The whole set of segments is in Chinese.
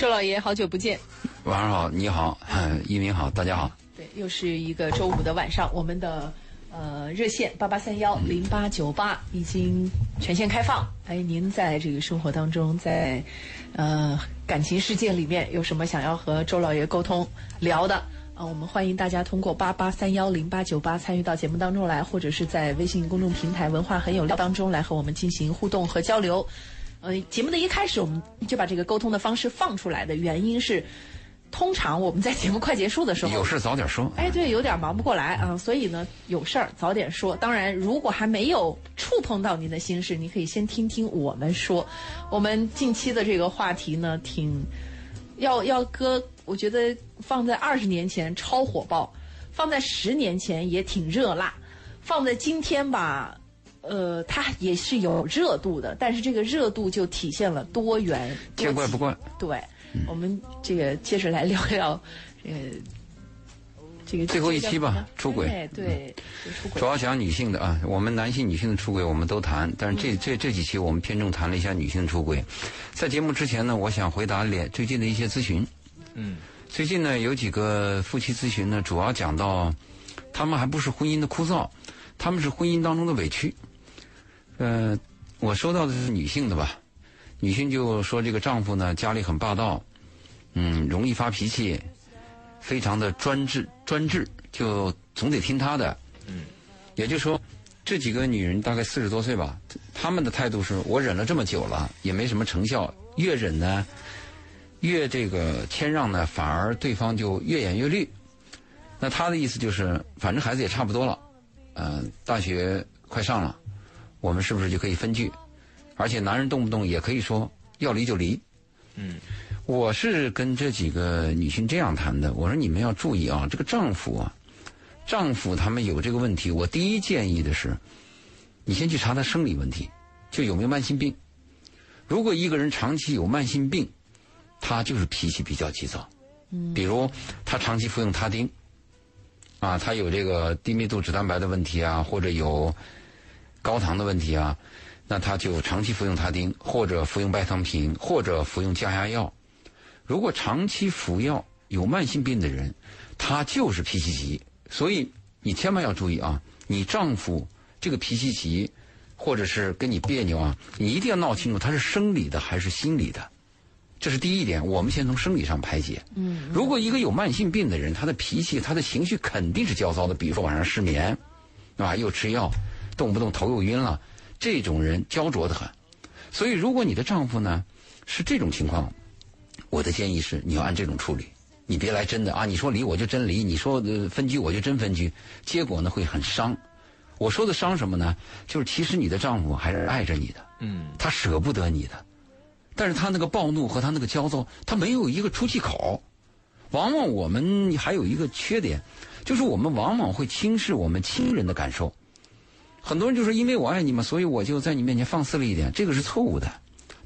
周老爷，好久不见。晚上好，你好，一鸣好，大家好。对，又是一个周五的晚上，我们的呃热线八八三幺零八九八已经全线开放。哎，您在这个生活当中，在呃感情世界里面有什么想要和周老爷沟通聊的？啊，我们欢迎大家通过八八三幺零八九八参与到节目当中来，或者是在微信公众平台“文化很有料”当中来和我们进行互动和交流。呃，节目的一开始我们就把这个沟通的方式放出来的原因是，通常我们在节目快结束的时候有事早点说。哎，对，有点忙不过来啊，所以呢，有事儿早点说。当然，如果还没有触碰到您的心事，你可以先听听我们说。我们近期的这个话题呢，挺要要搁，我觉得放在二十年前超火爆，放在十年前也挺热辣，放在今天吧。呃，它也是有热度的，但是这个热度就体现了多元。见怪不怪。对，我们这个接着来聊聊，呃，这个最后一期吧，出轨。对，出轨。主要讲女性的啊，我们男性、女性的出轨我们都谈，但是这这这几期我们偏重谈了一下女性出轨。在节目之前呢，我想回答脸最近的一些咨询。嗯。最近呢，有几个夫妻咨询呢，主要讲到，他们还不是婚姻的枯燥，他们是婚姻当中的委屈。呃，我收到的是女性的吧，女性就说这个丈夫呢家里很霸道，嗯，容易发脾气，非常的专制专制，就总得听他的。嗯，也就是说，这几个女人大概四十多岁吧，她们的态度是我忍了这么久了，也没什么成效，越忍呢，越这个谦让呢，反而对方就越演越绿。那她的意思就是，反正孩子也差不多了，嗯，大学快上了。我们是不是就可以分居？而且男人动不动也可以说要离就离。嗯，我是跟这几个女性这样谈的。我说你们要注意啊，这个丈夫啊，丈夫他们有这个问题。我第一建议的是，你先去查他生理问题，就有没有慢性病。如果一个人长期有慢性病，他就是脾气比较急躁。嗯，比如他长期服用他汀，啊，他有这个低密度脂蛋白的问题啊，或者有。高糖的问题啊，那他就长期服用他汀，或者服用拜糖平，或者服用降压药。如果长期服药有慢性病的人，他就是脾气急。所以你千万要注意啊，你丈夫这个脾气急，或者是跟你别扭啊，你一定要闹清楚他是生理的还是心理的。这是第一点，我们先从生理上排解。嗯。如果一个有慢性病的人，他的脾气、他的情绪肯定是焦躁的，比如说晚上失眠，对吧？又吃药。动不动头又晕了，这种人焦灼的很。所以，如果你的丈夫呢是这种情况，我的建议是你要按这种处理，你别来真的啊！你说离我就真离，你说分居我就真分居，结果呢会很伤。我说的伤什么呢？就是其实你的丈夫还是爱着你的，嗯，他舍不得你的，但是他那个暴怒和他那个焦躁，他没有一个出气口。往往我们还有一个缺点，就是我们往往会轻视我们亲人的感受。很多人就说，因为我爱你嘛，所以我就在你面前放肆了一点，这个是错误的。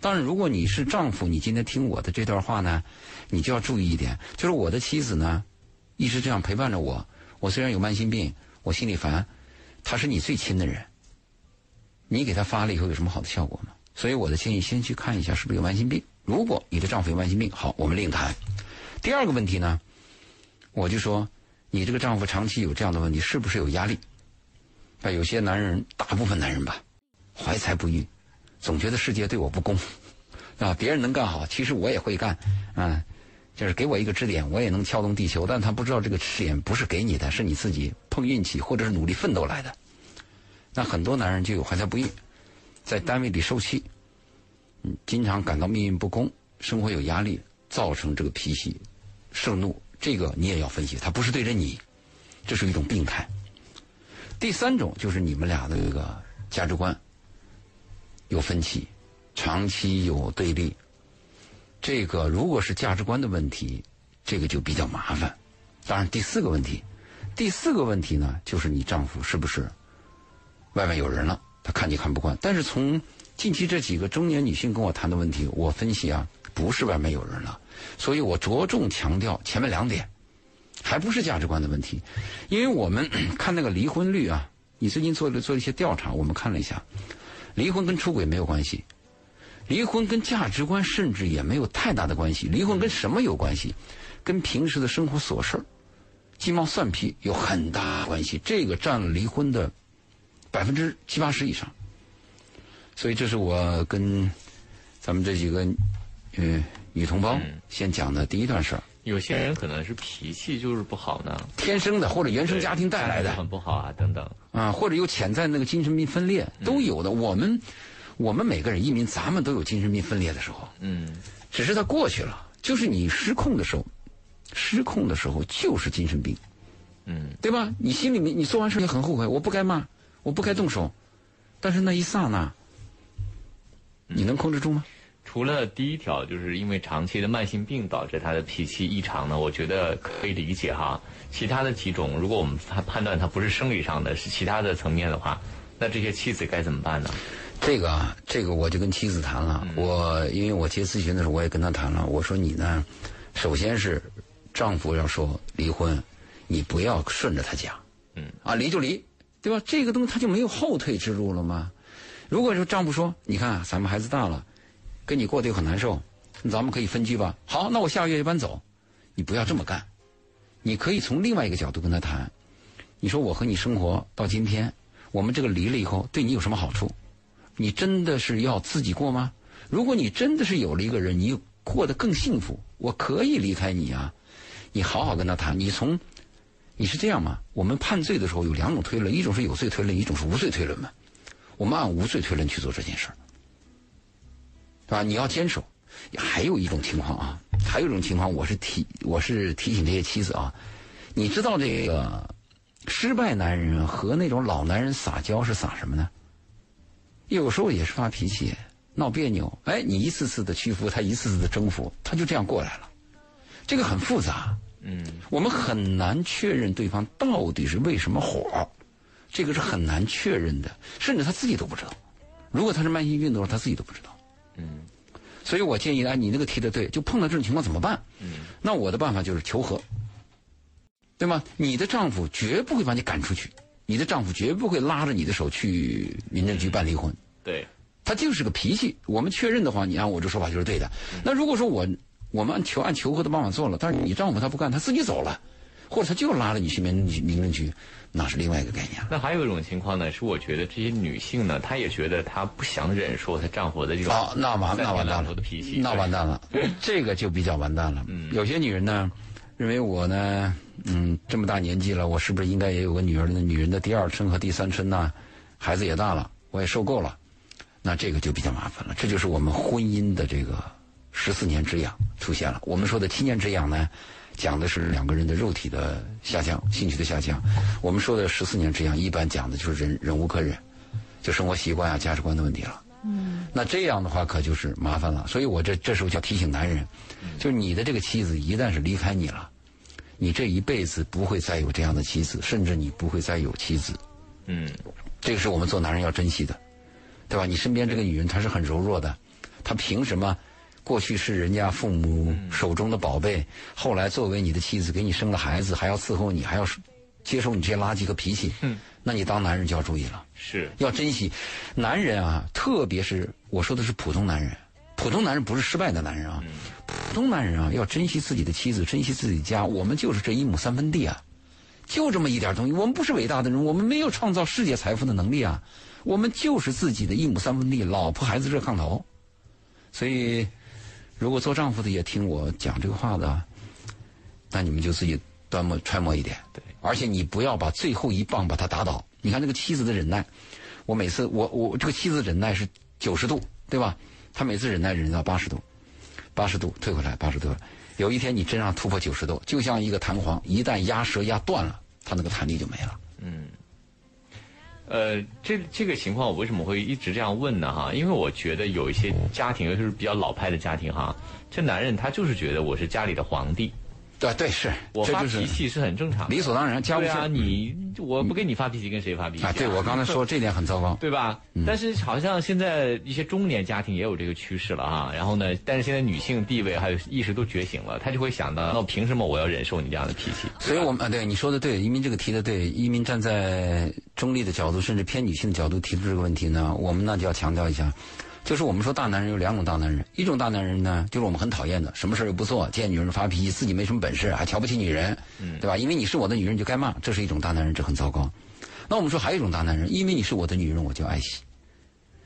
当然，如果你是丈夫，你今天听我的这段话呢，你就要注意一点，就是我的妻子呢，一直这样陪伴着我。我虽然有慢性病，我心里烦，她是你最亲的人。你给她发了以后有什么好的效果吗？所以我的建议，先去看一下是不是有慢性病。如果你的丈夫有慢性病，好，我们另谈。第二个问题呢，我就说，你这个丈夫长期有这样的问题，是不是有压力？有些男人，大部分男人吧，怀才不遇，总觉得世界对我不公，啊，别人能干好，其实我也会干，啊，就是给我一个支点，我也能撬动地球，但他不知道这个支点不是给你的，是你自己碰运气或者是努力奋斗来的。那很多男人就有怀才不遇，在单位里受气，嗯，经常感到命运不公，生活有压力，造成这个脾气盛怒，这个你也要分析，他不是对着你，这是一种病态。第三种就是你们俩的这个价值观有分歧，长期有对立。这个如果是价值观的问题，这个就比较麻烦。当然，第四个问题，第四个问题呢，就是你丈夫是不是外面有人了？他看你看不惯。但是从近期这几个中年女性跟我谈的问题，我分析啊，不是外面有人了。所以我着重强调前面两点。还不是价值观的问题，因为我们 看那个离婚率啊，你最近做了做了一些调查，我们看了一下，离婚跟出轨没有关系，离婚跟价值观甚至也没有太大的关系。离婚跟什么有关系？跟平时的生活琐事儿、鸡毛蒜皮有很大关系。这个占了离婚的百分之七八十以上。所以这是我跟咱们这几个呃女同胞先讲的第一段事儿。有些人可能是脾气就是不好呢，天生的或者原生家庭带来的很不好啊，等等啊，或者有潜在那个精神病分裂都有的。我们我们每个人移民，咱们都有精神病分裂的时候，嗯，只是它过去了。就是你失控的时候，失控的时候就是精神病，嗯，对吧？你心里面你做完事情很后悔，我不该骂，我不该动手，但是那一刹那，你能控制住吗？除了第一条，就是因为长期的慢性病导致他的脾气异常呢，我觉得可以理解哈。其他的几种，如果我们判判断他不是生理上的，是其他的层面的话，那这些妻子该怎么办呢？这个啊，这个我就跟妻子谈了。我因为我接咨询的时候，我也跟他谈了。我说你呢，首先是丈夫要说离婚，你不要顺着他讲，嗯，啊离就离，对吧？这个东西他就没有后退之路了吗？如果说丈夫说，你看咱们孩子大了。跟你过得又很难受，咱们可以分居吧？好，那我下个月就搬走。你不要这么干，你可以从另外一个角度跟他谈。你说我和你生活到今天，我们这个离了以后，对你有什么好处？你真的是要自己过吗？如果你真的是有了一个人，你过得更幸福，我可以离开你啊！你好好跟他谈。你从你是这样吗？我们判罪的时候有两种推论，一种是有罪推论，一种是无罪推论嘛。我们按无罪推论去做这件事儿。是吧？你要坚守。还有一种情况啊，还有一种情况，我是提我是提醒这些妻子啊，你知道这个失败男人和那种老男人撒娇是撒什么呢？有时候也是发脾气、闹别扭。哎，你一次次的屈服，他一次次的征服，他就这样过来了。这个很复杂，嗯，我们很难确认对方到底是为什么火，这个是很难确认的，甚至他自己都不知道。如果他是慢性病的话，他自己都不知道。嗯，所以我建议，哎，你那个提的对，就碰到这种情况怎么办？嗯，那我的办法就是求和，对吗？你的丈夫绝不会把你赶出去，你的丈夫绝不会拉着你的手去民政局办离婚。对，他就是个脾气。我们确认的话，你按我这说法就是对的。那如果说我我们按求按求和的办法做了，但是你丈夫他不干，他自己走了，或者他就拉着你去民民政局。那是另外一个概念。那还有一种情况呢，是我觉得这些女性呢，她也觉得她不想忍受她丈夫的这种哦，那完那完蛋了的脾气，那完蛋了，这个就比较完蛋了。嗯，有些女人呢，认为我呢，嗯，这么大年纪了，我是不是应该也有个女儿的女人的第二春和第三春呢？孩子也大了，我也受够了，那这个就比较麻烦了。这就是我们婚姻的这个十四年之痒出现了。我们说的七年之痒呢？讲的是两个人的肉体的下降，兴趣的下降。我们说的十四年之痒，一般讲的就是忍忍无可忍，就生活习惯啊、价值观的问题了。嗯，那这样的话可就是麻烦了。所以我这这时候就要提醒男人，就是你的这个妻子一旦是离开你了，你这一辈子不会再有这样的妻子，甚至你不会再有妻子。嗯，这个是我们做男人要珍惜的，对吧？你身边这个女人她是很柔弱的，她凭什么？过去是人家父母手中的宝贝，后来作为你的妻子，给你生了孩子，还要伺候你，还要接受你这些垃圾和脾气。嗯，那你当男人就要注意了，是要珍惜。男人啊，特别是我说的是普通男人，普通男人不是失败的男人啊，普通男人啊，要珍惜自己的妻子，珍惜自己的家。我们就是这一亩三分地啊，就这么一点东西。我们不是伟大的人，我们没有创造世界财富的能力啊，我们就是自己的一亩三分地，老婆孩子热炕头，所以。如果做丈夫的也听我讲这个话的，那你们就自己端摸揣摩一点。对，而且你不要把最后一棒把他打倒。你看这个妻子的忍耐，我每次我我这个妻子忍耐是九十度，对吧？他每次忍耐忍到八十度，八十度退回来八十度。有一天你真让突破九十度，就像一个弹簧，一旦压舌压断了，它那个弹力就没了。呃，这这个情况我为什么会一直这样问呢？哈，因为我觉得有一些家庭，尤其是比较老派的家庭，哈，这男人他就是觉得我是家里的皇帝。对对是，我发脾气是很正常，理所当然。对啊，你我不跟你发脾气，跟谁发脾气？啊，对我刚才说这点很糟糕，对吧？但是好像现在一些中年家庭也有这个趋势了啊。然后呢，但是现在女性地位还有意识都觉醒了，她就会想到，那凭什么我要忍受你这样的脾气？所以我们啊，对你说的对，移民这个提的对，移民站在中立的角度，甚至偏女性的角度提出这个问题呢，我们呢就要强调一下，就是我们说大男人有两种大男人，一种大男人呢，就是我们很讨厌的，什么事儿又不做，见女人发脾气，自己没什么本事，还瞧不起女人，对吧？因为你是我的女人，就该骂，这是一种大男人，这很糟糕。那我们说还有一种大男人，因为你是我的女人，我就爱惜，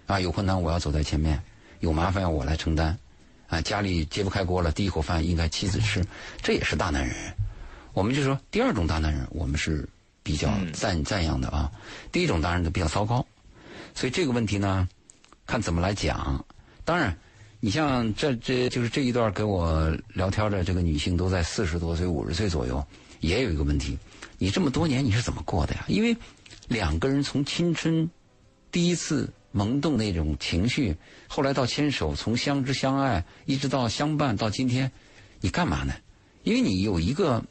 啊，有困难我要走在前面，有麻烦要我来承担，啊，家里揭不开锅了，第一口饭应该妻子吃，这也是大男人。我们就说第二种大男人，我们是比较赞赞扬的啊。第一种当然就比较糟糕，所以这个问题呢。看怎么来讲，当然，你像这这就是这一段跟我聊天的这个女性都在四十多岁、五十岁左右，也有一个问题：你这么多年你是怎么过的呀？因为两个人从青春第一次萌动那种情绪，后来到牵手，从相知相爱一直到相伴到今天，你干嘛呢？因为你有一个。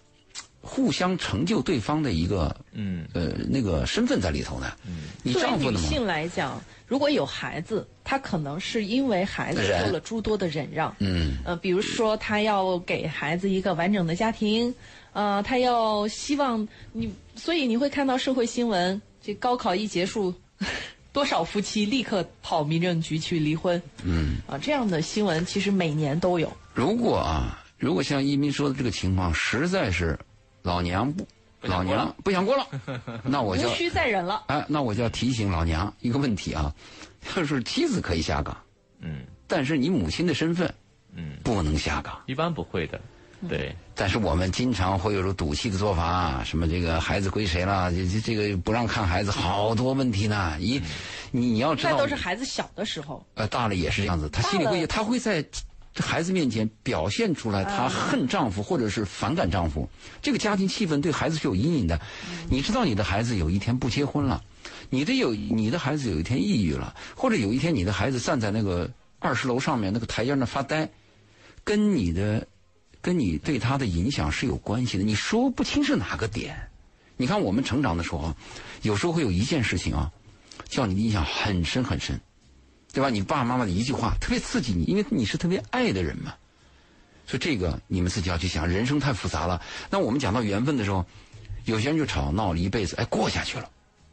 互相成就对方的一个，嗯，呃，那个身份在里头呢。嗯，你丈夫女性来讲，如果有孩子，她可能是因为孩子受了诸多的忍让。嗯，呃，比如说她要给孩子一个完整的家庭，呃，她要希望你，所以你会看到社会新闻，这高考一结束，多少夫妻立刻跑民政局去离婚。嗯，啊，这样的新闻其实每年都有。如果啊，如果像一鸣说的这个情况，实在是。老娘不，老娘不想过了，那我就无需再忍了。哎，那我就要提醒老娘一个问题啊，就是妻子可以下岗，嗯，但是你母亲的身份，嗯，不能下岗。一般不会的，对。但是我们经常会有种赌气的做法，什么这个孩子归谁了？这这这个不让看孩子，好多问题呢。一你你要知道，那都是孩子小的时候。呃，大了也是这样子，他心里会，他会在。孩子面前表现出来，她恨丈夫或者是反感丈夫，这个家庭气氛对孩子是有阴影的。你知道，你的孩子有一天不结婚了，你的有你的孩子有一天抑郁了，或者有一天你的孩子站在那个二十楼上面那个台阶那发呆，跟你的跟你对他的影响是有关系的。你说不清是哪个点。你看我们成长的时候啊，有时候会有一件事情啊，叫你的印象很深很深。对吧？你爸爸妈妈的一句话特别刺激你，因为你是特别爱的人嘛。所以这个你们自己要去想，人生太复杂了。那我们讲到缘分的时候，有些人就吵闹了一辈子，哎，过下去了，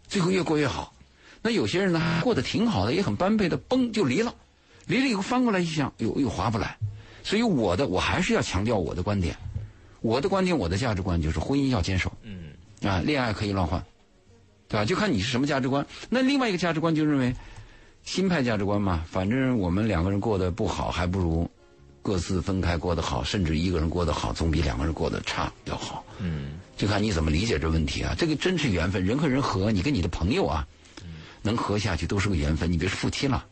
最后越过越好。那有些人呢，过得挺好的，也很般配的，嘣就离了。离了以后翻过来一想，又又划不来。所以我的我还是要强调我的观点，我的观点，我的价值观就是婚姻要坚守。嗯。啊，恋爱可以乱换，对吧？就看你是什么价值观。那另外一个价值观就认为。新派价值观嘛，反正我们两个人过得不好，还不如各自分开过得好，甚至一个人过得好，总比两个人过得差要好。嗯，就看你怎么理解这问题啊。这个真是缘分，人和人和，你跟你的朋友啊，能合下去都是个缘分。你别说夫妻了，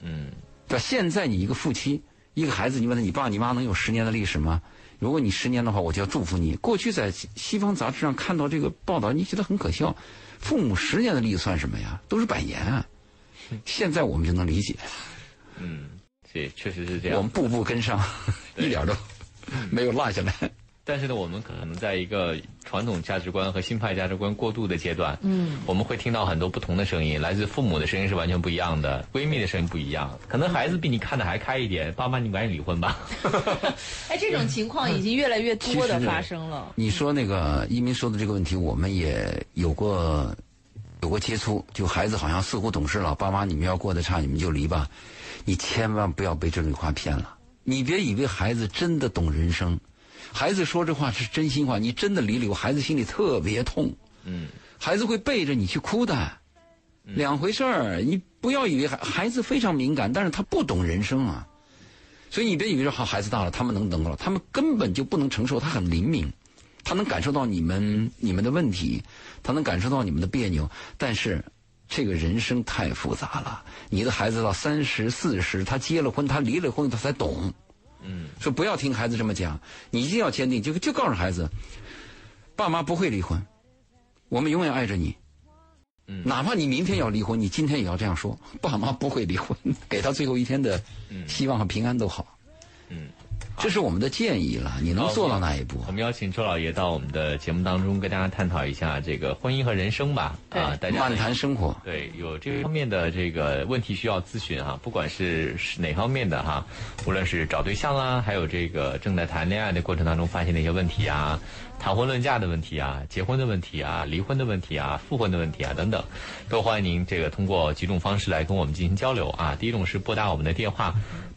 嗯，对吧？现在你一个夫妻，一个孩子，你问他，你爸你妈能有十年的历史吗？如果你十年的话，我就要祝福你。过去在西方杂志上看到这个报道，你觉得很可笑。父母十年的历史算什么呀？都是百年啊。现在我们就能理解，嗯，对，确实是这样。我们步步跟上，一点都没有落下来。但是呢，我们可能在一个传统价值观和新派价值观过渡的阶段，嗯，我们会听到很多不同的声音，来自父母的声音是完全不一样的，闺蜜的声音不一样。可能孩子比你看的还开一点，爸妈，你赶紧离婚吧。哎，这种情况已经越来越多的发生了。你说那个一鸣说的这个问题，我们也有过。有过接触，就孩子好像似乎懂事了。爸妈，你们要过得差，你们就离吧。你千万不要被这句话骗了。你别以为孩子真的懂人生，孩子说这话是真心话。你真的离了，孩子心里特别痛。嗯，孩子会背着你去哭的，两回事儿。你不要以为孩孩子非常敏感，但是他不懂人生啊。所以你别以为说好孩子大了，他们能懂了，他们根本就不能承受。他很灵敏。他能感受到你们你们的问题，他能感受到你们的别扭，但是这个人生太复杂了。你的孩子到三十四十，他结了婚，他离了婚，他才懂。嗯，说不要听孩子这么讲，你一定要坚定，就就告诉孩子，爸妈不会离婚，我们永远爱着你。嗯，哪怕你明天要离婚，你今天也要这样说，爸妈不会离婚，给他最后一天的希望和平安都好。嗯。这是我们的建议了。你能做到哪一步？我们邀请周老爷到我们的节目当中，跟大家探讨一下这个婚姻和人生吧。啊，大家漫谈生活。对，有这方面的这个问题需要咨询哈，不管是是哪方面的哈，无论是找对象啊，还有这个正在谈恋爱的过程当中发现的一些问题啊。谈婚论嫁的问题啊，结婚的问题啊，离婚的问题啊，复婚的问题啊，等等，都欢迎您这个通过几种方式来跟我们进行交流啊。第一种是拨打我们的电话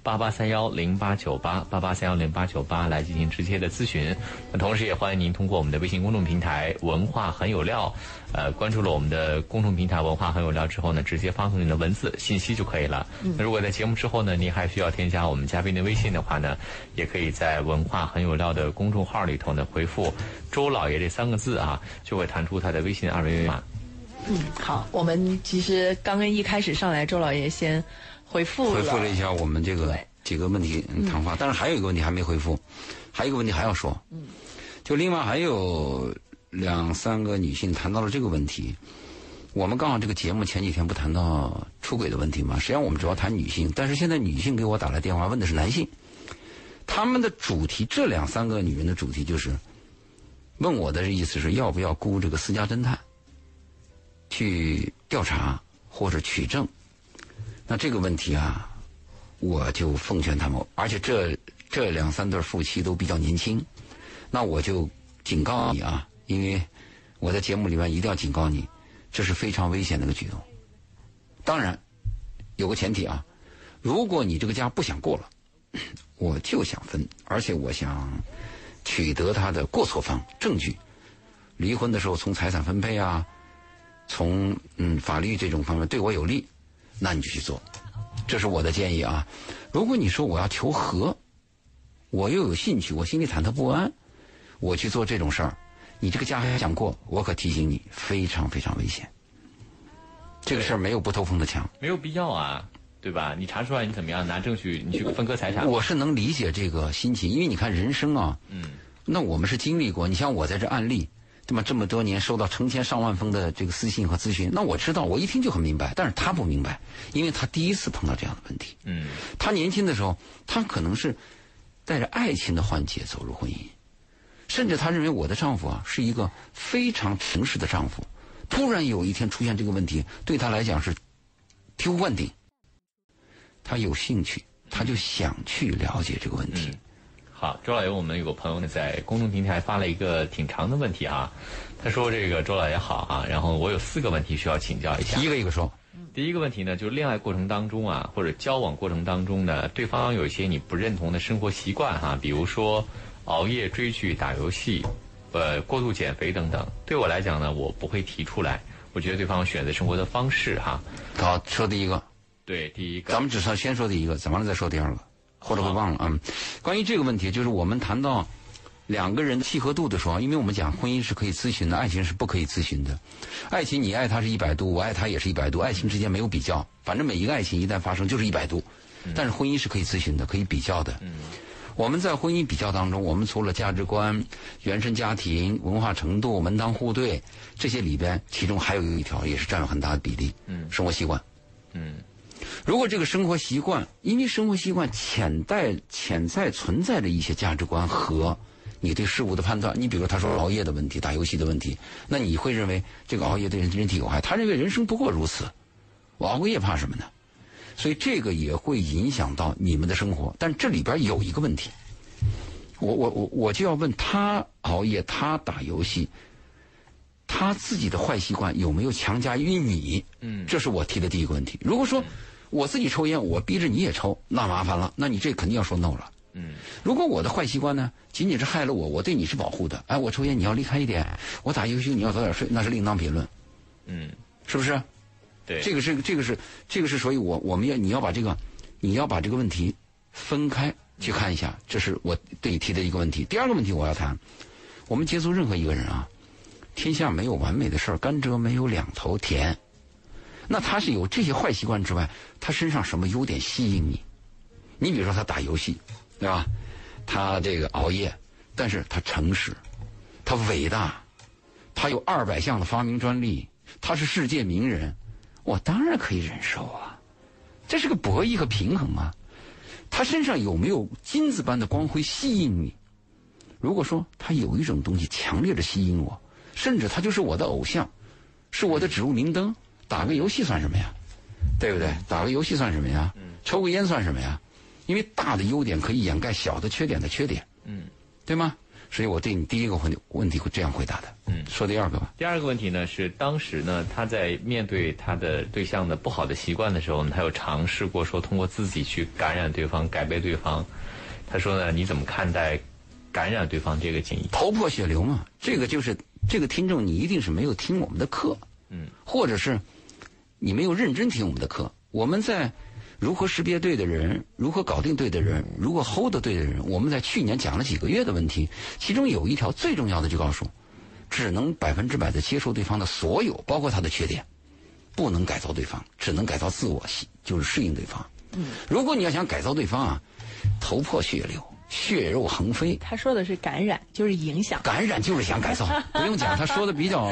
八八三幺零八九八八八三幺零八九八来进行直接的咨询。那同时也欢迎您通过我们的微信公众平台“文化很有料”，呃，关注了我们的公众平台“文化很有料”之后呢，直接发送您的文字信息就可以了。那如果在节目之后呢，您还需要添加我们嘉宾的微信的话呢，也可以在“文化很有料”的公众号里头呢回复。周老爷这三个字啊，就会弹出他的微信二维码。嗯，好，我们其实刚刚一开始上来，周老爷先回复回复了一下我们这个几个问题谈话，但是还有一个问题还没回复，还有一个问题还要说。嗯，就另外还有两三个女性谈到了这个问题。我们刚好这个节目前几天不谈到出轨的问题吗？实际上我们主要谈女性，但是现在女性给我打来电话问的是男性。他们的主题，这两三个女人的主题就是问我的意思是要不要雇这个私家侦探去调查或者取证？那这个问题啊，我就奉劝他们，而且这这两三对夫妻都比较年轻，那我就警告你啊，因为我在节目里面一定要警告你，这是非常危险的一个举动。当然有个前提啊，如果你这个家不想过了。我就想分，而且我想取得他的过错方证据。离婚的时候，从财产分配啊，从嗯法律这种方面对我有利，那你就去做。这是我的建议啊。如果你说我要求和，我又有兴趣，我心里忐忑不安，我去做这种事儿，你这个家还想过？我可提醒你，非常非常危险。这个事儿没有不透风的墙，没有必要啊。对吧？你查出来你怎么样？拿证据你去分割财产。我是能理解这个心情，因为你看人生啊，嗯，那我们是经历过。你像我在这案例，对吧？这么多年收到成千上万封的这个私信和咨询，那我知道，我一听就很明白。但是他不明白，因为他第一次碰到这样的问题。嗯，他年轻的时候，他可能是带着爱情的幻觉走入婚姻，甚至他认为我的丈夫啊是一个非常诚实的丈夫。突然有一天出现这个问题，对他来讲是醍醐灌顶。他有兴趣，他就想去了解这个问题。好，周老爷，我们有个朋友呢，在公众平台发了一个挺长的问题啊。他说：“这个周老爷好啊，然后我有四个问题需要请教一下。一个一个说。第一个问题呢，就是恋爱过程当中啊，或者交往过程当中呢，对方有一些你不认同的生活习惯哈，比如说熬夜追剧、打游戏，呃，过度减肥等等。对我来讲呢，我不会提出来，我觉得对方选择生活的方式哈。好，说第一个。”对，第一个，咱们只说先说第一个，怎么了再说第二个，或者会忘了啊。关于这个问题，就是我们谈到两个人契合度的时候，因为我们讲婚姻是可以咨询的，爱情是不可以咨询的。爱情你爱他是一百度，我爱他也是一百度，爱情之间没有比较，反正每一个爱情一旦发生就是一百度。但是婚姻是可以咨询的，可以比较的。我们在婚姻比较当中，我们除了价值观、原生家庭、文化程度、门当户对这些里边，其中还有一条也是占有很大的比例，生活习惯。嗯。如果这个生活习惯，因为生活习惯潜在潜在存在着一些价值观和你对事物的判断，你比如他说熬夜的问题、打游戏的问题，那你会认为这个熬夜对人人体有害？他认为人生不过如此，我熬个夜怕什么呢？所以这个也会影响到你们的生活。但这里边有一个问题，我我我我就要问他熬夜，他打游戏，他自己的坏习惯有没有强加于你？嗯，这是我提的第一个问题。如果说我自己抽烟，我逼着你也抽，那麻烦了。那你这肯定要说 no 了。嗯，如果我的坏习惯呢，仅仅是害了我，我对你是保护的。哎，我抽烟你要离开一点，我打游戏你要早点睡，那是另当别论。嗯，是不是？对，这个是这个是这个是，所以我我们要你要把这个你要把这个问题分开去看一下，这是我对你提的一个问题。第二个问题我要谈，我们接触任何一个人啊，天下没有完美的事儿，甘蔗没有两头甜。那他是有这些坏习惯之外，他身上什么优点吸引你？你比如说他打游戏，对吧？他这个熬夜，但是他诚实，他伟大，他有二百项的发明专利，他是世界名人，我当然可以忍受啊。这是个博弈和平衡啊。他身上有没有金子般的光辉吸引你？如果说他有一种东西强烈的吸引我，甚至他就是我的偶像，是我的指路明灯，打个游戏算什么呀？对不对？打个游戏算什么呀？抽个烟算什么呀？因为大的优点可以掩盖小的缺点的缺点，嗯，对吗？所以我对你第一个问题问题会这样回答的。嗯，说第二个吧。第二个问题呢是，当时呢他在面对他的对象的不好的习惯的时候，他有尝试过说通过自己去感染对方、改变对方。他说呢，你怎么看待感染对方这个建议？头破血流嘛，这个就是这个听众，你一定是没有听我们的课，嗯，或者是你没有认真听我们的课。我们在。如何识别对的人？如何搞定对的人？如何 hold 对的人？我们在去年讲了几个月的问题，其中有一条最重要的就告诉：只能百分之百的接受对方的所有，包括他的缺点，不能改造对方，只能改造自我，就是适应对方。嗯，如果你要想改造对方啊，头破血流。血肉横飞，他说的是感染，就是影响。感染就是想改造，不用讲，他说的比较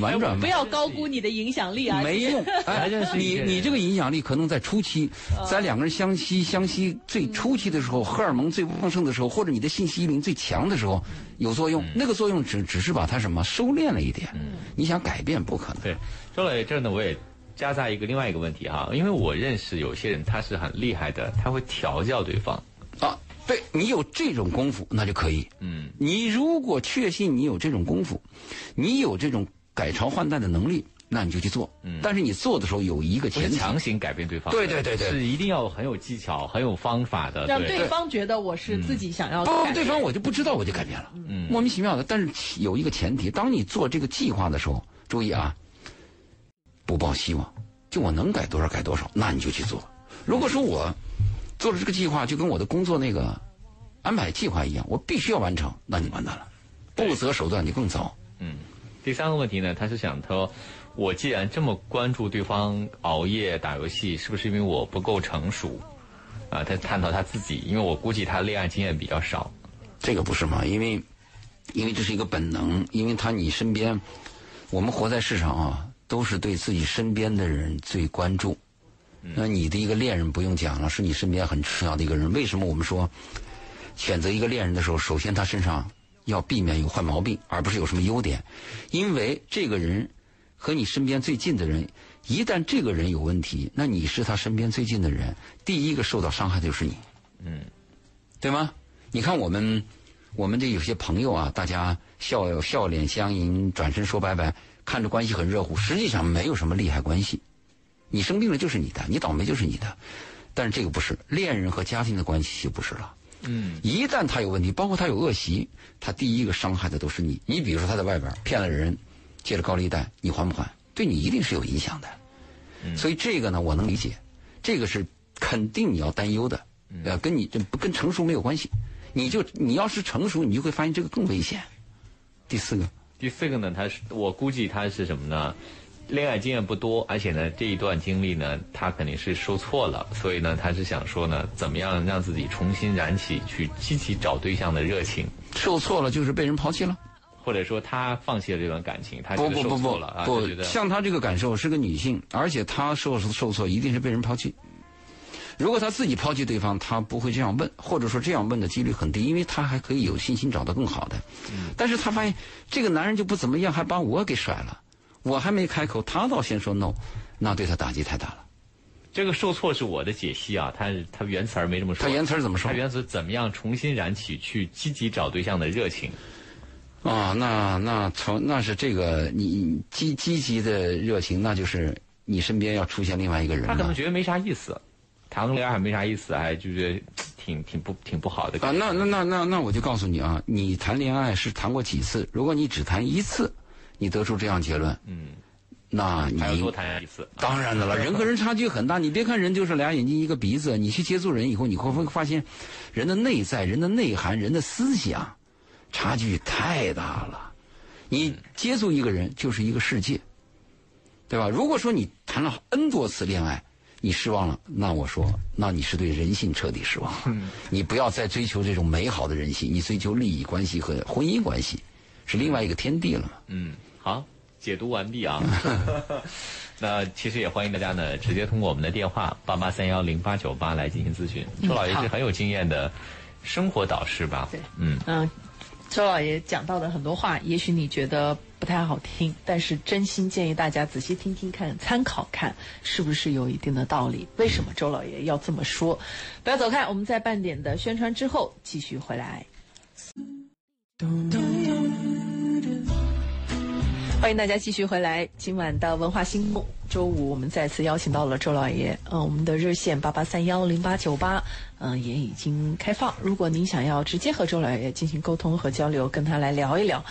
婉转。不要高估你的影响力啊！没用，你你这个影响力可能在初期，在两个人相吸相吸最初期的时候，荷尔蒙最旺盛的时候，或者你的信息灵最强的时候有作用。那个作用只只是把它什么收敛了一点。你想改变不可能。对，说了这儿呢，我也加在一个另外一个问题哈，因为我认识有些人他是很厉害的，他会调教对方啊。对你有这种功夫，那就可以。嗯，你如果确信你有这种功夫，你有这种改朝换代的能力，那你就去做。嗯，但是你做的时候有一个前提，强行改变对方。对对对对，是一定要很有技巧、很有方法的，让对方觉得我是自己想要。不，对方我就不知道，我就改变了。嗯，莫名其妙的。但是有一个前提，当你做这个计划的时候，注意啊，不抱希望，就我能改多少改多少，那你就去做。如果说我。做了这个计划，就跟我的工作那个安排计划一样，我必须要完成，那你完蛋了，不择手段你更糟。嗯，第三个问题呢，他是想说，我既然这么关注对方熬夜打游戏，是不是因为我不够成熟？啊，他探讨他自己，因为我估计他恋爱经验比较少。这个不是吗？因为，因为这是一个本能，因为他你身边，我们活在世上啊，都是对自己身边的人最关注。那你的一个恋人不用讲了，是你身边很重要的一个人。为什么我们说选择一个恋人的时候，首先他身上要避免有坏毛病，而不是有什么优点？因为这个人和你身边最近的人，一旦这个人有问题，那你是他身边最近的人，第一个受到伤害的就是你。嗯，对吗？你看我们，我们这有些朋友啊，大家笑笑脸相迎，转身说拜拜，看着关系很热乎，实际上没有什么利害关系。你生病了就是你的，你倒霉就是你的，但是这个不是恋人和家庭的关系就不是了。嗯，一旦他有问题，包括他有恶习，他第一个伤害的都是你。你比如说他在外边骗了人，借了高利贷，你还不还？对你一定是有影响的。所以这个呢，我能理解，这个是肯定你要担忧的。呃，跟你这不跟成熟没有关系，你就你要是成熟，你就会发现这个更危险。第四个，第四个呢，他是我估计他是什么呢？恋爱经验不多，而且呢，这一段经历呢，他肯定是受挫了，所以呢，他是想说呢，怎么样让自己重新燃起去积极找对象的热情？受挫了就是被人抛弃了，或者说他放弃了这段感情，他不不不不不，像他这个感受是个女性，而且他受受挫一定是被人抛弃。如果他自己抛弃对方，他不会这样问，或者说这样问的几率很低，因为他还可以有信心找到更好的。但是他发现这个男人就不怎么样，还把我给甩了。我还没开口，他倒先说 no，那对他打击太大了。这个受挫是我的解析啊，他他原词儿没这么说。他原词儿怎么说？他原词怎么样重新燃起去积极找对象的热情？啊，那那从那是这个你积积极的热情，那就是你身边要出现另外一个人。他可能觉得没啥意思，谈个恋爱还没啥意思，还就觉得 挺挺不挺不好的。啊，那那那那那我就告诉你啊，你谈恋爱是谈过几次？如果你只谈一次。你得出这样结论，嗯，那你。当然的了，人和人差距很大。你别看人就是俩眼睛一个鼻子，你去接触人以后，你会会发现，人的内在、人的内涵、人的思想，差距太大了。你接触一个人就是一个世界，对吧？如果说你谈了 N 多次恋爱，你失望了，那我说，那你是对人性彻底失望了。你不要再追求这种美好的人性，你追求利益关系和婚姻关系，是另外一个天地了。嗯。好，解读完毕啊。那其实也欢迎大家呢，直接通过我们的电话八八三幺零八九八来进行咨询。周老爷是很有经验的生活导师吧？对，嗯嗯，周老爷讲到的很多话，也许你觉得不太好听，但是真心建议大家仔细听听看，参考看是不是有一定的道理。为什么周老爷要这么说？不要走开，我们在半点的宣传之后继续回来。欢迎大家继续回来，今晚的文化星梦。周五，我们再次邀请到了周老爷。嗯，我们的热线八八三幺零八九八，嗯，也已经开放。如果您想要直接和周老爷进行沟通和交流，跟他来聊一聊，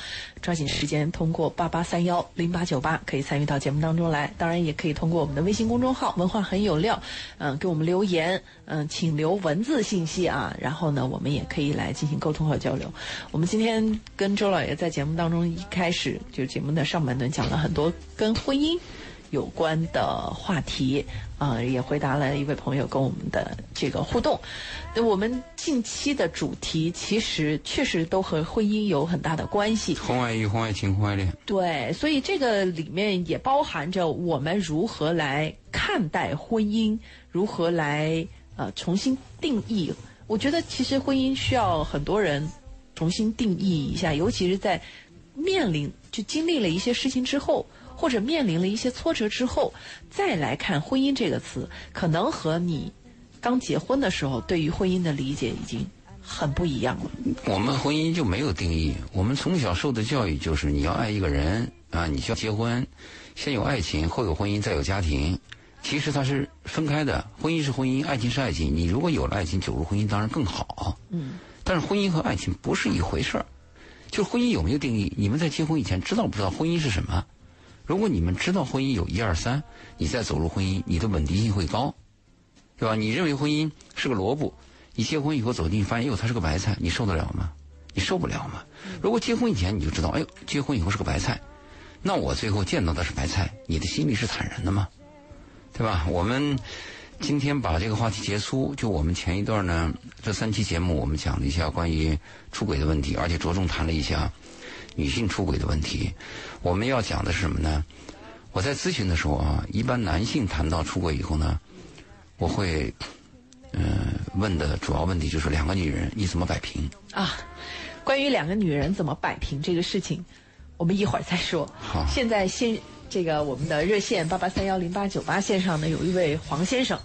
抓紧时间通过八八三幺零八九八可以参与到节目当中来。当然，也可以通过我们的微信公众号“文化很有料”，嗯，给我们留言，嗯，请留文字信息啊。然后呢，我们也可以来进行沟通和交流。我们今天跟周老爷在节目当中一开始就节目的上半段讲了很多跟婚姻。有关的话题啊，也回答了一位朋友跟我们的这个互动。那我们近期的主题其实确实都和婚姻有很大的关系。婚外欲、婚外情、婚外恋。对，所以这个里面也包含着我们如何来看待婚姻，如何来呃重新定义。我觉得其实婚姻需要很多人重新定义一下，尤其是在面临就经历了一些事情之后。或者面临了一些挫折之后，再来看“婚姻”这个词，可能和你刚结婚的时候对于婚姻的理解已经很不一样了。我们婚姻就没有定义，我们从小受的教育就是你要爱一个人啊，你需要结婚，先有爱情，后有婚姻，再有家庭。其实它是分开的，婚姻是婚姻，爱情是爱情。你如果有了爱情，走入婚姻当然更好。嗯。但是婚姻和爱情不是一回事儿，就婚姻有没有定义？你们在结婚以前知道不知道婚姻是什么？如果你们知道婚姻有一二三，你再走入婚姻，你的稳定性会高，对吧？你认为婚姻是个萝卜，你结婚以后走进去发现，哟，它是个白菜，你受得了吗？你受不了吗？如果结婚以前你就知道，哎呦，结婚以后是个白菜，那我最后见到的是白菜，你的心里是坦然的吗？对吧？我们今天把这个话题结束，就我们前一段呢，这三期节目我们讲了一下关于出轨的问题，而且着重谈了一下。女性出轨的问题，我们要讲的是什么呢？我在咨询的时候啊，一般男性谈到出轨以后呢，我会嗯问的主要问题就是两个女人你怎么摆平啊？关于两个女人怎么摆平这个事情，我们一会儿再说。好，现在先这个我们的热线八八三幺零八九八线上呢有一位黄先生，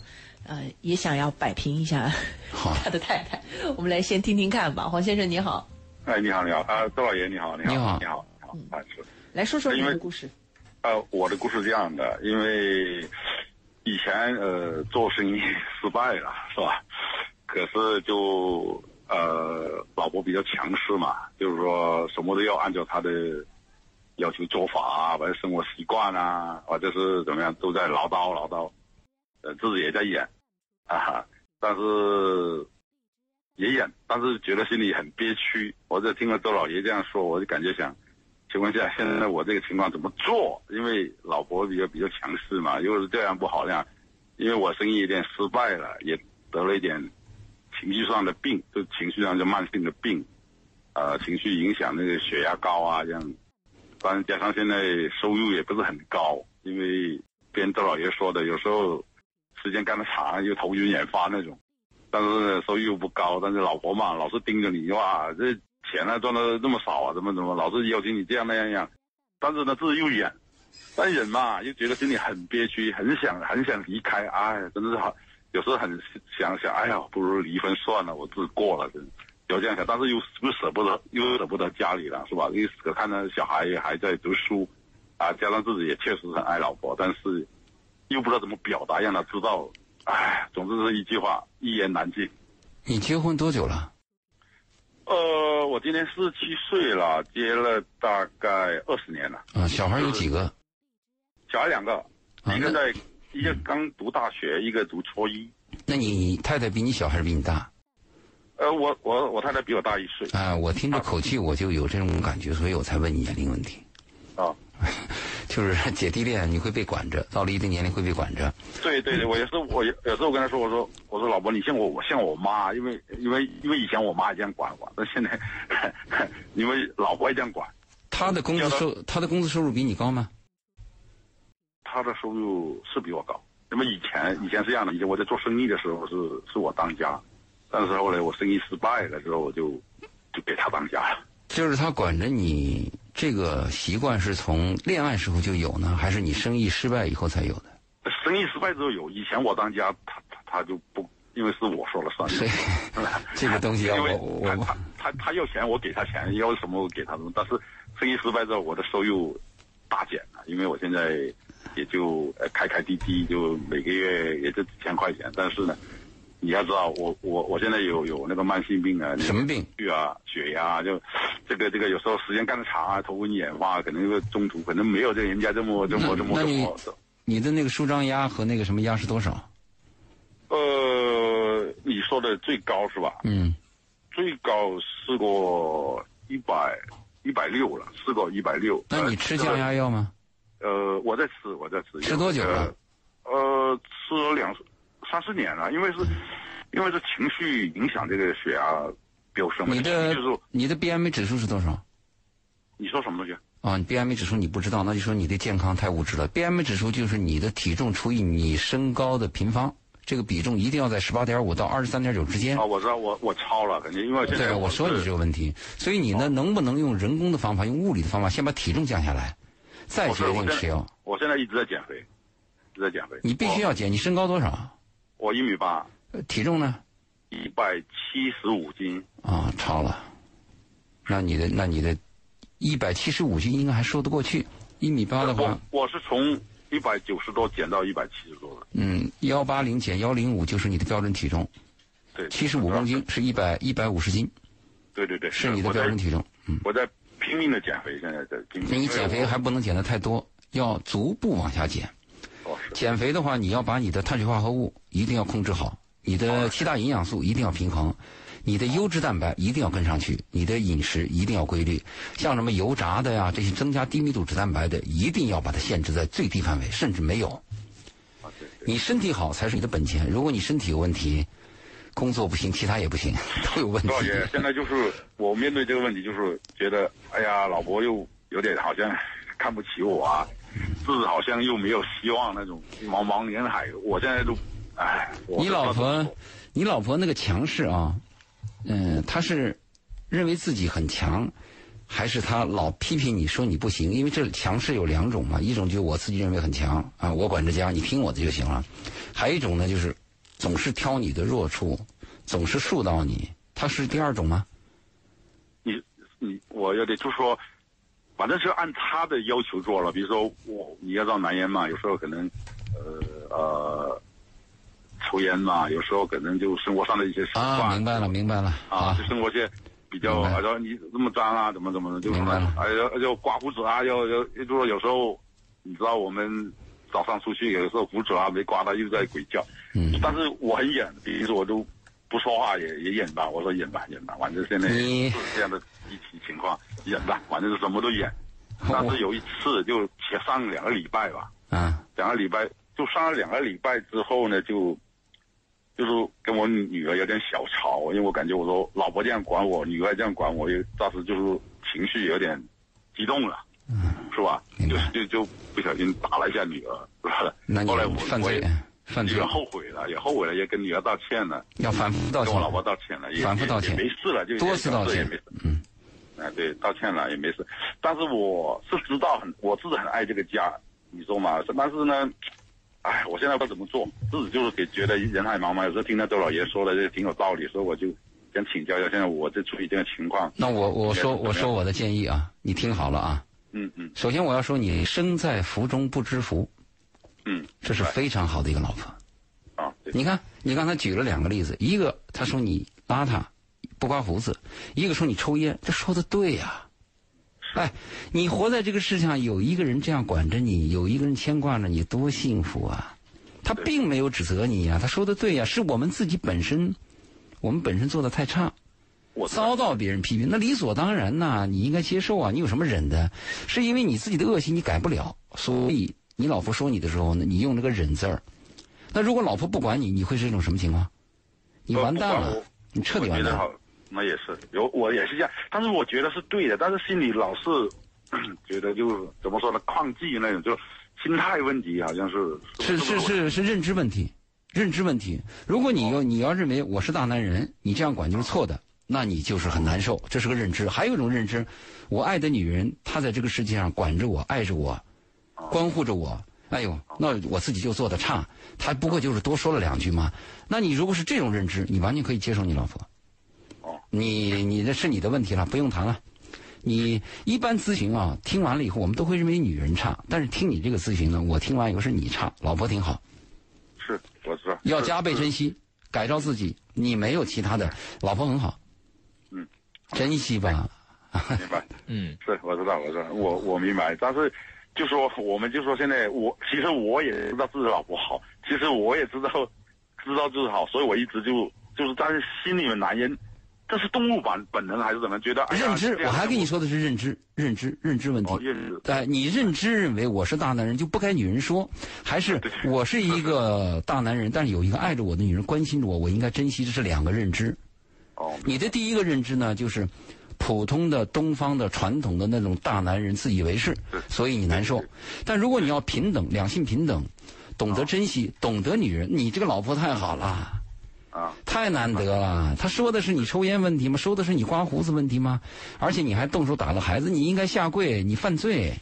呃，也想要摆平一下 他的太太。我们来先听听看吧，黄先生你好。哎，你好，你好，啊，周老爷，你好，你好，你好，你好，你好，啊，是，来说说你的故事。呃，我的故事这样的，因为以前呃做生意 失败了，是吧？可是就呃老婆比较强势嘛，就是说什么都要按照她的要求做法啊，或者生活习惯啊，或者是怎么样，都在唠叨唠叨，呃自己也在演，啊，但是。也演，但是觉得心里很憋屈。我就听了周老爷这样说，我就感觉想，请问一下，现在我这个情况怎么做？因为老婆比较比较强势嘛，又是这样不好那样，因为我生意有点失败了，也得了一点情绪上的病，就情绪上就慢性的病，呃，情绪影响那个血压高啊这样，当然加上现在收入也不是很高，因为跟周老爷说的，有时候时间干得长又头晕眼花那种。但是收入又不高，但是老婆嘛，老是盯着你，哇，这钱呢赚的这么少啊，怎么怎么，老是要求你这样那样样。但是呢，自己又忍，但忍嘛，又觉得心里很憋屈，很想很想离开，哎，真的是好，有时候很想想，哎呀，不如离婚算了，我自己过了，真有这样想。但是又又舍不得，又舍不得家里了，是吧？又可看到小孩还在读书，啊，加上自己也确实很爱老婆，但是又不知道怎么表达，让他知道。哎，总之是一句话，一言难尽。你结婚多久了？呃，我今年四十七岁了，结了大概二十年了。啊，小孩有几个？小孩两个，一个在，一个刚读大学，一个读初一。那你太太比你小还是比你大？呃，我我我太太比我大一岁。啊，我听着口气我就有这种感觉，所以我才问你年龄问题。啊。就是 姐弟恋，你会被管着，到了一定年龄会被管着。对对对，我有时候我有时候我跟他说，我说我说老婆，你像我，我像我妈，因为因为因为以前我妈也这样管我，但现在 因为老婆也这样管。他的工资收他的工资收入比你高吗？他的收入是比我高。那么以前以前是这样的，以前我在做生意的时候是是我当家，但是后来我生意失败了之后，我就就给他当家了。就是他管着你，这个习惯是从恋爱时候就有呢，还是你生意失败以后才有的？生意失败之后有，以前我当家，他他他就不，因为是我说了算。对，这个东西要我我他他他要钱我给他钱，要什么我给他什么。但是生意失败之后，我的收入大减了，因为我现在也就呃开开滴滴，就每个月也就几千块钱。但是呢，你要知道，我我我现在有有那个慢性病啊，什么病？血啊，血压就这个这个有时候时间干的长啊，头昏眼花，可能中途可能没有这人家这么这么这么这么。你的那个舒张压和那个什么压是多少？呃，你说的最高是吧？嗯，最高试过一百一百六了，试过一百六。那你吃降压药吗？呃，我在吃，我在吃。吃多久了？呃，吃了两三四年了，因为是，因为是情绪影响这个血压飙升。你的你的 BMI 指数是多少？你说什么东西？啊，BMI 指数你不知道，那就说你的健康太无知了。BMI 指数就是你的体重除以你身高的平方，这个比重一定要在十八点五到二十三点九之间。啊，我知道，我我超了，肯定因为对，我说你这个问题，所以你呢，能不能用人工的方法，用物理的方法，先把体重降下来，再决定吃药。我现在一直在减肥，一直在减肥。你必须要减，你身高多少？我一米八。体重呢？一百七十五斤。啊，超了。那你的，那你的。一百七十五斤应该还说得过去，一米八的话，我是从一百九十多减到一百七十多的。嗯，幺八零减幺零五就是你的标准体重。对，七十五公斤是一百一百五十斤。对对对，是你的标准体重。嗯，我在拼命的减肥，现在在拼命。你减肥还不能减的太多，要逐步往下减。哦，减肥的话，你要把你的碳水化合物一定要控制好，你的七大营养素一定要平衡。你的优质蛋白一定要跟上去，你的饮食一定要规律，像什么油炸的呀，这些增加低密度脂蛋白的，一定要把它限制在最低范围，甚至没有。你身体好才是你的本钱，如果你身体有问题，工作不行，其他也不行，都有问题。爷，现在就是我面对这个问题，就是觉得，哎呀，老婆又有点好像看不起我啊，是好像又没有希望那种茫茫人海，我现在都，哎。你老婆，你老婆那个强势啊。嗯，她是认为自己很强，还是她老批评你说你不行？因为这强势有两种嘛，一种就我自己认为很强啊，我管着家，你听我的就行了；还有一种呢，就是总是挑你的弱处，总是树到你。她是第二种吗？你你我有点就说，反正是按他的要求做了。比如说我你要让男人嘛，有时候可能呃呃。抽烟嘛，有时候可能就生活上的一些习惯。啊，明白了，明白了。啊，就生活些比较，啊，说你这么脏啊，怎么怎么的，就明白了。还要要刮胡子啊，要要，就说有时候，你知道我们早上出去，有时候胡子啊没刮，他又在鬼叫。嗯。但是我很忍，比如说我都不说话，也也忍吧。我说忍吧，忍吧，反正现在是这样的一起情况，忍吧，反正是什么都忍。但是有一次就前上两个礼拜吧，嗯，两个礼拜就上了两个礼拜之后呢，就。就是跟我女儿有点小吵，因为我感觉我说老婆这样管我，女儿这样管我，也当时就是情绪有点激动了，嗯。是吧？就就就不小心打了一下女儿，是吧？后来我我也犯罪。也后悔了，也后悔了，也跟女儿道歉了，要反复道歉，跟我老婆道歉了，也反复道歉，没事了，就多次道歉。也没事，嗯，啊对，道歉了也没事，但是我是知道很，我自己很爱这个家，你说嘛？但是呢。哎，我现在不知道怎么做，自己就是给觉得人海茫茫。有时候听到周老爷说的，这挺有道理，所以我就想请教一下，现在我这处于这个情况。那我我说我说我的建议啊，你听好了啊。嗯嗯。首先我要说，你生在福中不知福。嗯。这是非常好的一个老婆。啊。你看，你刚才举了两个例子，一个他说你邋遢，不刮胡子；一个说你抽烟，这说的对呀。哎，你活在这个世上，有一个人这样管着你，有一个人牵挂着你，多幸福啊！他并没有指责你呀，他说的对呀，是我们自己本身，我们本身做的太差，遭到别人批评，那理所当然呐，你应该接受啊，你有什么忍的？是因为你自己的恶习你改不了，所以你老婆说你的时候呢，你用这个忍字儿。那如果老婆不管你，你会是一种什么情况？你完蛋了，你彻底完蛋。那也是有，我也是这样，但是我觉得是对的，但是心里老是 觉得就怎么说呢，抗拒那种，就心态问题，好像是是是是是认知问题，认知问题。如果你要你要认为我是大男人，你这样管就是错的，那你就是很难受。这是个认知。还有一种认知，我爱的女人，她在这个世界上管着我，爱着我，关护着我。哎呦，那我自己就做的差，她不过就是多说了两句嘛。那你如果是这种认知，你完全可以接受你老婆。哦，你你这是你的问题了，不用谈了。你一般咨询啊，听完了以后，我们都会认为女人差，但是听你这个咨询呢，我听完以后是你差，老婆挺好。是，我知道。要加倍珍惜，改造自己。你没有其他的，老婆很好。嗯，珍惜吧。明白。嗯，是，我知道，我知道，我我明白，但是。就说我们就说现在我其实我也知道自己老婆好，其实我也知道知道自己好，所以我一直就就是但是心里面难言，这是动物本本能还是怎么觉得？认知，我还跟你说的是认知，认知，认知问题。认知。哎，你认知认为我是大男人就不该女人说，还是我是一个 大男人，但是有一个爱着我的女人关心着我，我应该珍惜，这是两个认知。哦。你的第一个认知呢，就是。普通的东方的传统的那种大男人自以为是，所以你难受。但如果你要平等，两性平等，懂得珍惜，懂得女人，你这个老婆太好了，啊，太难得了。他说的是你抽烟问题吗？说的是你刮胡子问题吗？而且你还动手打了孩子，你应该下跪，你犯罪，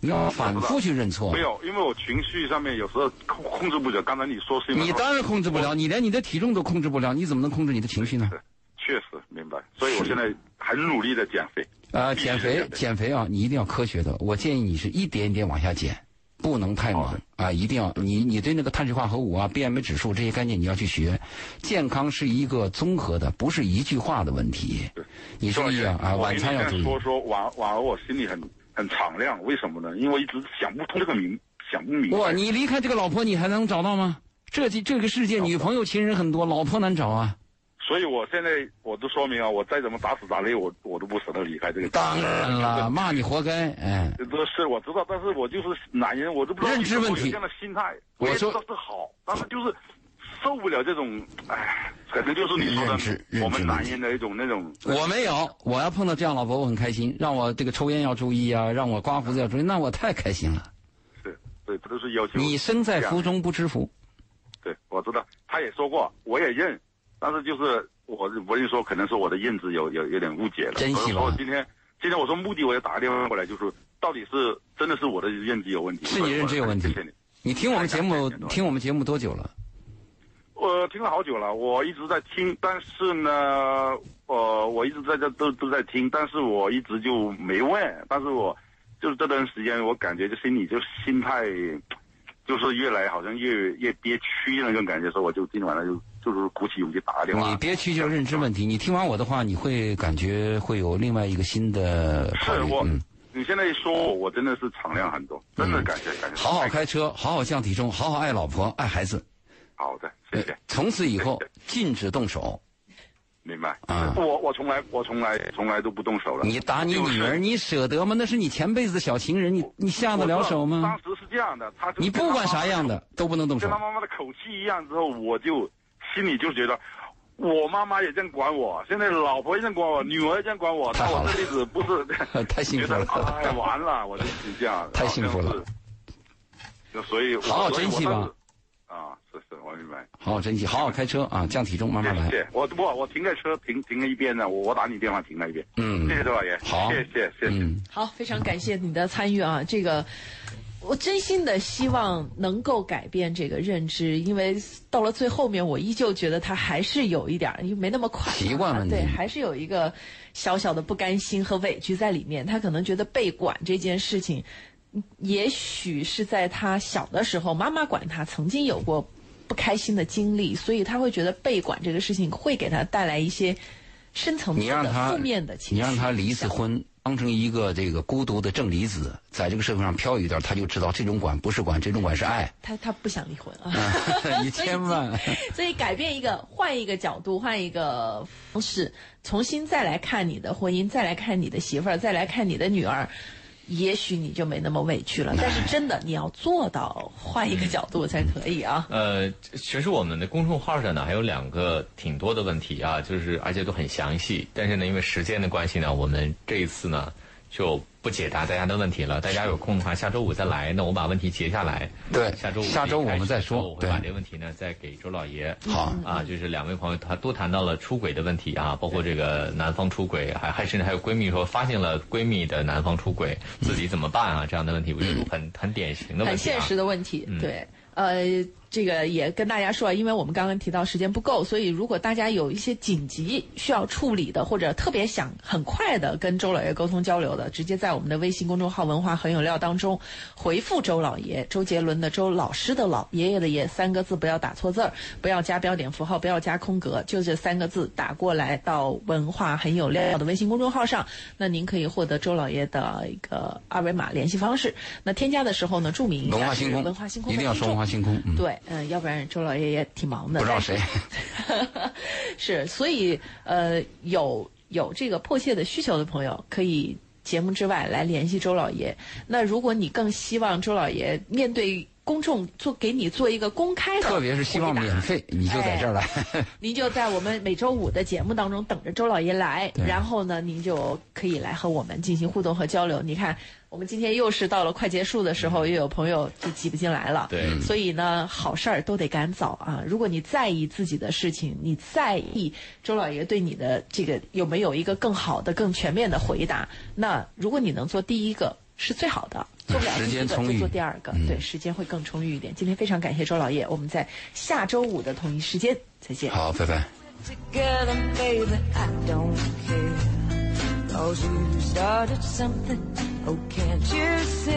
你要反复去认错。没有，因为我情绪上面有时候控控制不了。刚才你说是，你当然控制不了，你连你的体重都控制不了，你怎么能控制你的情绪呢？确实明白，所以我现在很努力的减肥。啊，减肥，减肥啊！你一定要科学的。我建议你是一点一点往下减，不能太猛啊！一定要你，你对那个碳水化合物啊、BMI 指数这些概念你要去学。健康是一个综合的，不是一句话的问题。你注意啊啊！晚餐要注意。说说晚晚而我心里很很敞亮，为什么呢？因为一直想不通这个明，想不明。哇！你离开这个老婆，你还能找到吗？这这个世界，女朋友、情人很多，老婆难找啊。所以，我现在我都说明啊，我再怎么打死打累，我我都不舍得离开这个。当然了，骂你活该，哎。这是我知道，但是我就是男人，我都不知道认知问题。这样的心态，我也知道是好，但是就是受不了这种，哎，可能就是你说的，我们男人的一种那种。我没有，我要碰到这样老婆，我很开心。让我这个抽烟要注意啊，让我刮胡子要注意，那我太开心了。是，对，这都是要求。你身在福中不知福。对，我知道，他也说过，我也认。但是就是我，我跟你说，可能是我的认知有有有点误解了。真希望今天，今天我说目的，我也打个电话过来，就是到底是真的是我的认知有问题，是你认知有问题。谢谢你。你听我们节目，听我们节目多久了？我听了好久了，我一直在听，但是呢，呃，我一直在这都都在听，但是我一直就没问。但是我就是这段时间，我感觉就心里就心态，就是越来好像越越憋屈那种感觉，所以我就今天晚上就。就是鼓起勇气打个电话。你别去就是认知问题。你听完我的话，你会感觉会有另外一个新的考虑。是我，你现在一说，我真的是敞亮很多，真的感谢感谢。好好开车，好好降体重，好好爱老婆爱孩子。好的，谢谢。从此以后禁止动手。明白。啊，我我从来我从来从来都不动手了。你打你女儿，你舍得吗？那是你前辈子的小情人，你你下得了手吗？当时是这样的，他你不管啥样的都不能动手。跟他妈妈的口气一样之后，我就。心里就觉得，我妈妈也这样管我，现在老婆也这样管我，女儿也这样管我，那我这辈子不是 太幸福了？哎，完了，我就这样，太幸福了。就所以好好珍惜吧。啊，是是，我明白。好好珍惜，好好开车啊，降体重，慢慢来。谢谢。我不，我停在车停停在一边呢，我我打你电话停在一边。嗯，谢谢周老爷。好，谢谢谢谢。好，非常感谢你的参与啊，这个。我真心的希望能够改变这个认知，因为到了最后面，我依旧觉得他还是有一点，因为没那么快。习惯了，对，还是有一个小小的不甘心和委屈在里面。他可能觉得被管这件事情，也许是在他小的时候，妈妈管他，曾经有过不开心的经历，所以他会觉得被管这个事情会给他带来一些深层次的负面的情绪。你让他离一次婚。当成一个这个孤独的正离子，在这个社会上飘一段，他就知道这种管不是管，这种管是爱。他他不想离婚啊！你千万，所以改变一个，换一个角度，换一个方式，重新再来看你的婚姻，再来看你的媳妇儿，再来看你的女儿。也许你就没那么委屈了，但是真的你要做到换一个角度才可以啊。呃，其实我们的公众号上呢还有两个挺多的问题啊，就是而且都很详细，但是呢因为时间的关系呢，我们这一次呢就不解答大家的问题了。大家有空的话，下周五再来。那我把问题截下来。对，下周五下周五我们再说。我会把这个问题呢再给周老爷。好啊，就是两位朋友他都谈到了出轨的问题啊，包括这个男方出轨，还还甚至还有闺蜜说发现了闺蜜的男方出轨，自己怎么办啊？这样的问题，我觉得很很典型的问题，很现实的问题。对，呃。这个也跟大家说，因为我们刚刚提到时间不够，所以如果大家有一些紧急需要处理的，或者特别想很快的跟周老爷沟通交流的，直接在我们的微信公众号“文化很有料”当中回复周老爷，周杰伦的周老师的老爷爷的爷三个字，不要打错字儿，不要加标点符号，不要加空格，就这三个字打过来到“文化很有料”的微信公众号上，那您可以获得周老爷的一个二维码联系方式。那添加的时候呢，注明文化星空，文化星空一定要说文化星空，对。嗯，要不然周老爷也挺忙的。不知道谁，是，所以呃，有有这个迫切的需求的朋友，可以节目之外来联系周老爷。那如果你更希望周老爷面对公众做给你做一个公开的，特别是希望免费，你就在这儿来。您就在我们每周五的节目当中等着周老爷来，然后呢，您就可以来和我们进行互动和交流。你看。我们今天又是到了快结束的时候，又有朋友就挤不进来了。对，所以呢，好事儿都得赶早啊！如果你在意自己的事情，你在意周老爷对你的这个有没有一个更好的、更全面的回答，那如果你能做第一个是最好的，做不了第一个就做第二个，对，时间会更充裕一点。今天非常感谢周老爷，我们在下周五的同一时间再见。好，拜拜。Cause you started something, oh can't you see